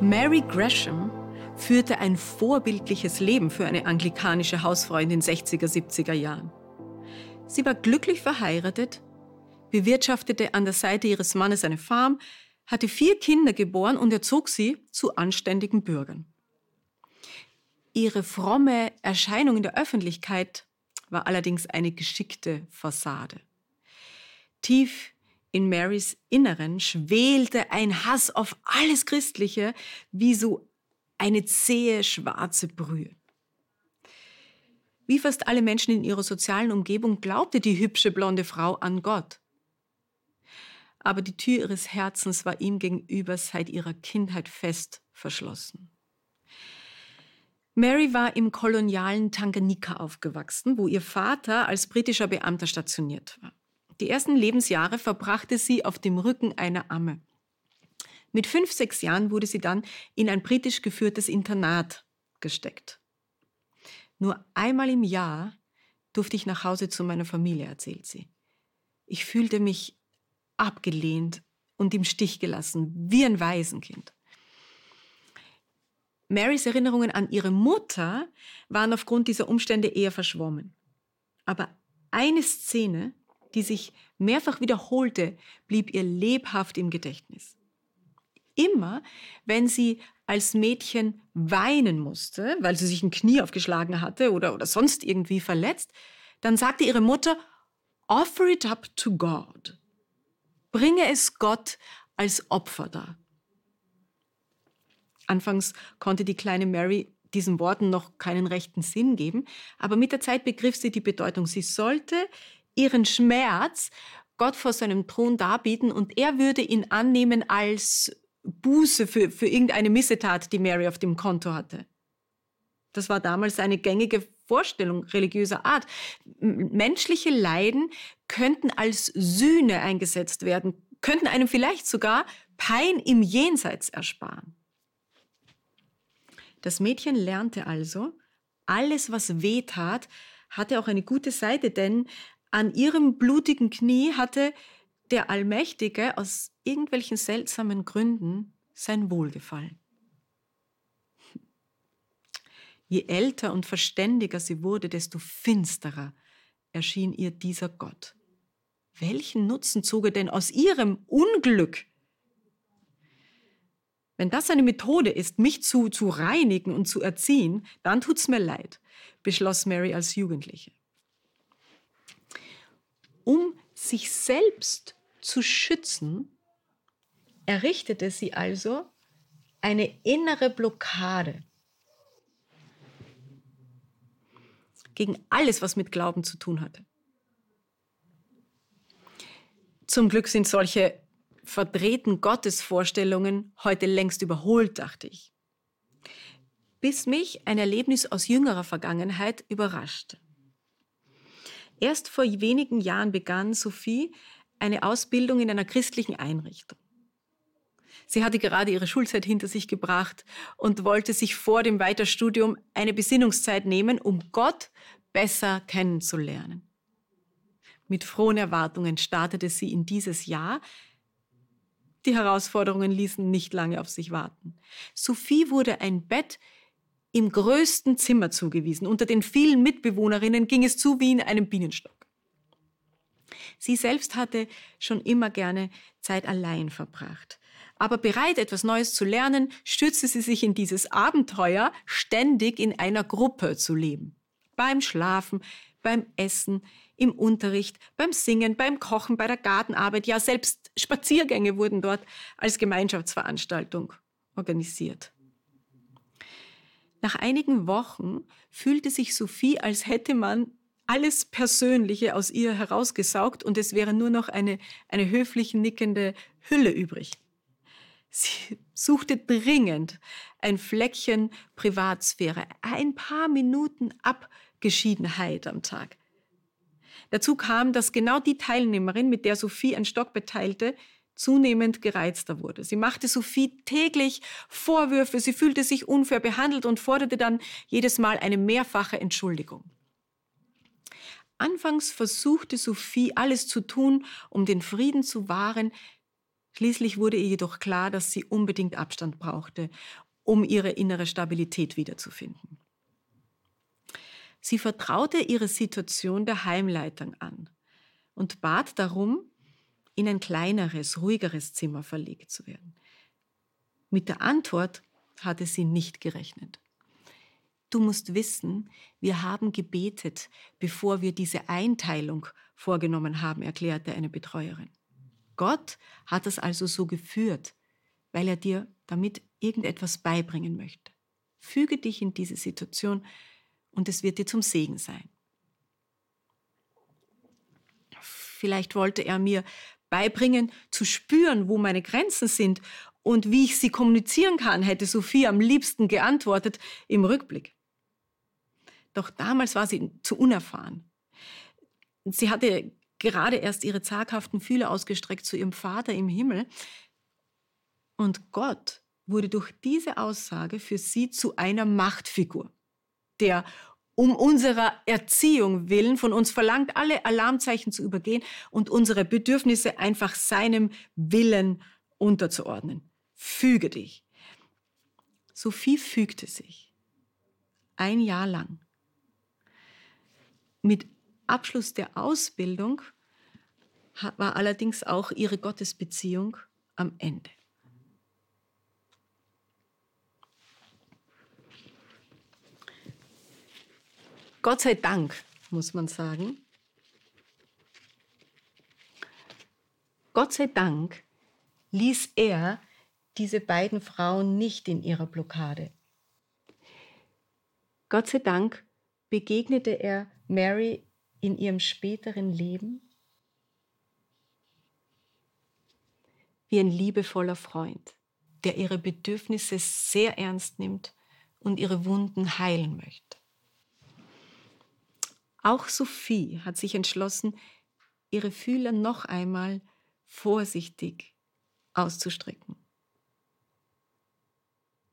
Mary Gresham führte ein vorbildliches Leben für eine anglikanische Hausfrau in den 60er, 70er Jahren. Sie war glücklich verheiratet, bewirtschaftete an der Seite ihres Mannes eine Farm, hatte vier Kinder geboren und erzog sie zu anständigen Bürgern. Ihre fromme Erscheinung in der Öffentlichkeit war allerdings eine geschickte Fassade. Tief in Marys Inneren schwelte ein Hass auf alles Christliche wie so eine zähe schwarze Brühe. Wie fast alle Menschen in ihrer sozialen Umgebung glaubte die hübsche blonde Frau an Gott. Aber die Tür ihres Herzens war ihm gegenüber seit ihrer Kindheit fest verschlossen. Mary war im kolonialen Tanganyika aufgewachsen, wo ihr Vater als britischer Beamter stationiert war. Die ersten Lebensjahre verbrachte sie auf dem Rücken einer Amme. Mit fünf, sechs Jahren wurde sie dann in ein britisch geführtes Internat gesteckt. Nur einmal im Jahr durfte ich nach Hause zu meiner Familie, erzählt sie. Ich fühlte mich abgelehnt und im Stich gelassen, wie ein Waisenkind. Marys Erinnerungen an ihre Mutter waren aufgrund dieser Umstände eher verschwommen. Aber eine Szene, die sich mehrfach wiederholte, blieb ihr lebhaft im Gedächtnis. Immer, wenn sie als Mädchen weinen musste, weil sie sich ein Knie aufgeschlagen hatte oder, oder sonst irgendwie verletzt, dann sagte ihre Mutter, offer it up to God. Bringe es Gott als Opfer dar. Anfangs konnte die kleine Mary diesen Worten noch keinen rechten Sinn geben, aber mit der Zeit begriff sie die Bedeutung. Sie sollte ihren Schmerz Gott vor seinem Thron darbieten und er würde ihn annehmen als Buße für, für irgendeine Missetat, die Mary auf dem Konto hatte. Das war damals eine gängige Vorstellung religiöser Art. Menschliche Leiden könnten als Sühne eingesetzt werden, könnten einem vielleicht sogar Pein im Jenseits ersparen. Das Mädchen lernte also, alles, was weh tat, hatte auch eine gute Seite, denn an ihrem blutigen Knie hatte der Allmächtige aus irgendwelchen seltsamen Gründen sein Wohlgefallen. Je älter und verständiger sie wurde, desto finsterer erschien ihr dieser Gott. Welchen Nutzen zog er denn aus ihrem Unglück? Wenn das eine Methode ist, mich zu, zu reinigen und zu erziehen, dann tut's mir leid, beschloss Mary als Jugendliche. Um sich selbst zu schützen, errichtete sie also eine innere Blockade gegen alles, was mit Glauben zu tun hatte. Zum Glück sind solche verdrehten Gottesvorstellungen heute längst überholt, dachte ich. Bis mich ein Erlebnis aus jüngerer Vergangenheit überraschte. Erst vor wenigen Jahren begann Sophie eine Ausbildung in einer christlichen Einrichtung. Sie hatte gerade ihre Schulzeit hinter sich gebracht und wollte sich vor dem Weiterstudium eine Besinnungszeit nehmen, um Gott besser kennenzulernen. Mit frohen Erwartungen startete sie in dieses Jahr. Die Herausforderungen ließen nicht lange auf sich warten. Sophie wurde ein Bett im größten Zimmer zugewiesen. Unter den vielen Mitbewohnerinnen ging es zu wie in einem Bienenstock. Sie selbst hatte schon immer gerne Zeit allein verbracht. Aber bereit, etwas Neues zu lernen, stürzte sie sich in dieses Abenteuer, ständig in einer Gruppe zu leben. Beim Schlafen, beim Essen, im Unterricht, beim Singen, beim Kochen, bei der Gartenarbeit, ja selbst Spaziergänge wurden dort als Gemeinschaftsveranstaltung organisiert. Nach einigen Wochen fühlte sich Sophie, als hätte man alles Persönliche aus ihr herausgesaugt und es wäre nur noch eine, eine höflich nickende Hülle übrig. Sie suchte dringend ein Fleckchen Privatsphäre, ein paar Minuten Abgeschiedenheit am Tag. Dazu kam, dass genau die Teilnehmerin, mit der Sophie ein Stock beteilte, zunehmend gereizter wurde. Sie machte Sophie täglich Vorwürfe, sie fühlte sich unfair behandelt und forderte dann jedes Mal eine mehrfache Entschuldigung. Anfangs versuchte Sophie alles zu tun, um den Frieden zu wahren, Schließlich wurde ihr jedoch klar, dass sie unbedingt Abstand brauchte, um ihre innere Stabilität wiederzufinden. Sie vertraute ihre Situation der Heimleitung an und bat darum, in ein kleineres, ruhigeres Zimmer verlegt zu werden. Mit der Antwort hatte sie nicht gerechnet. Du musst wissen, wir haben gebetet, bevor wir diese Einteilung vorgenommen haben, erklärte eine Betreuerin. Gott hat es also so geführt, weil er dir damit irgendetwas beibringen möchte. Füge dich in diese Situation und es wird dir zum Segen sein. Vielleicht wollte er mir beibringen, zu spüren, wo meine Grenzen sind und wie ich sie kommunizieren kann, hätte Sophie am liebsten geantwortet im Rückblick. Doch damals war sie zu unerfahren. Sie hatte gerade erst ihre zaghaften Fühler ausgestreckt zu ihrem Vater im Himmel. Und Gott wurde durch diese Aussage für sie zu einer Machtfigur, der um unserer Erziehung willen von uns verlangt, alle Alarmzeichen zu übergehen und unsere Bedürfnisse einfach seinem Willen unterzuordnen. Füge dich. Sophie fügte sich. Ein Jahr lang. Mit Abschluss der Ausbildung war allerdings auch ihre Gottesbeziehung am Ende. Gott sei Dank, muss man sagen. Gott sei Dank ließ er diese beiden Frauen nicht in ihrer Blockade. Gott sei Dank begegnete er Mary in ihrem späteren Leben wie ein liebevoller Freund, der ihre Bedürfnisse sehr ernst nimmt und ihre Wunden heilen möchte. Auch Sophie hat sich entschlossen, ihre Fühler noch einmal vorsichtig auszustrecken.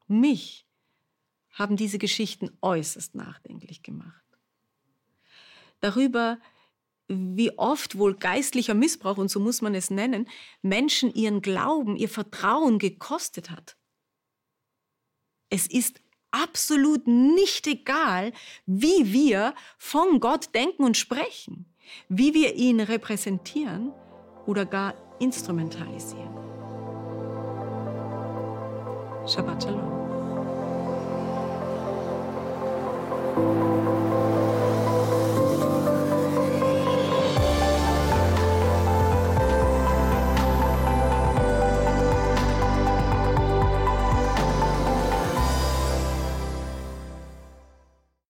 Mich haben diese Geschichten äußerst nachdenklich gemacht. Darüber, wie oft wohl geistlicher Missbrauch, und so muss man es nennen, Menschen ihren Glauben, ihr Vertrauen gekostet hat. Es ist absolut nicht egal, wie wir von Gott denken und sprechen, wie wir ihn repräsentieren oder gar instrumentalisieren. Shabbat Shalom.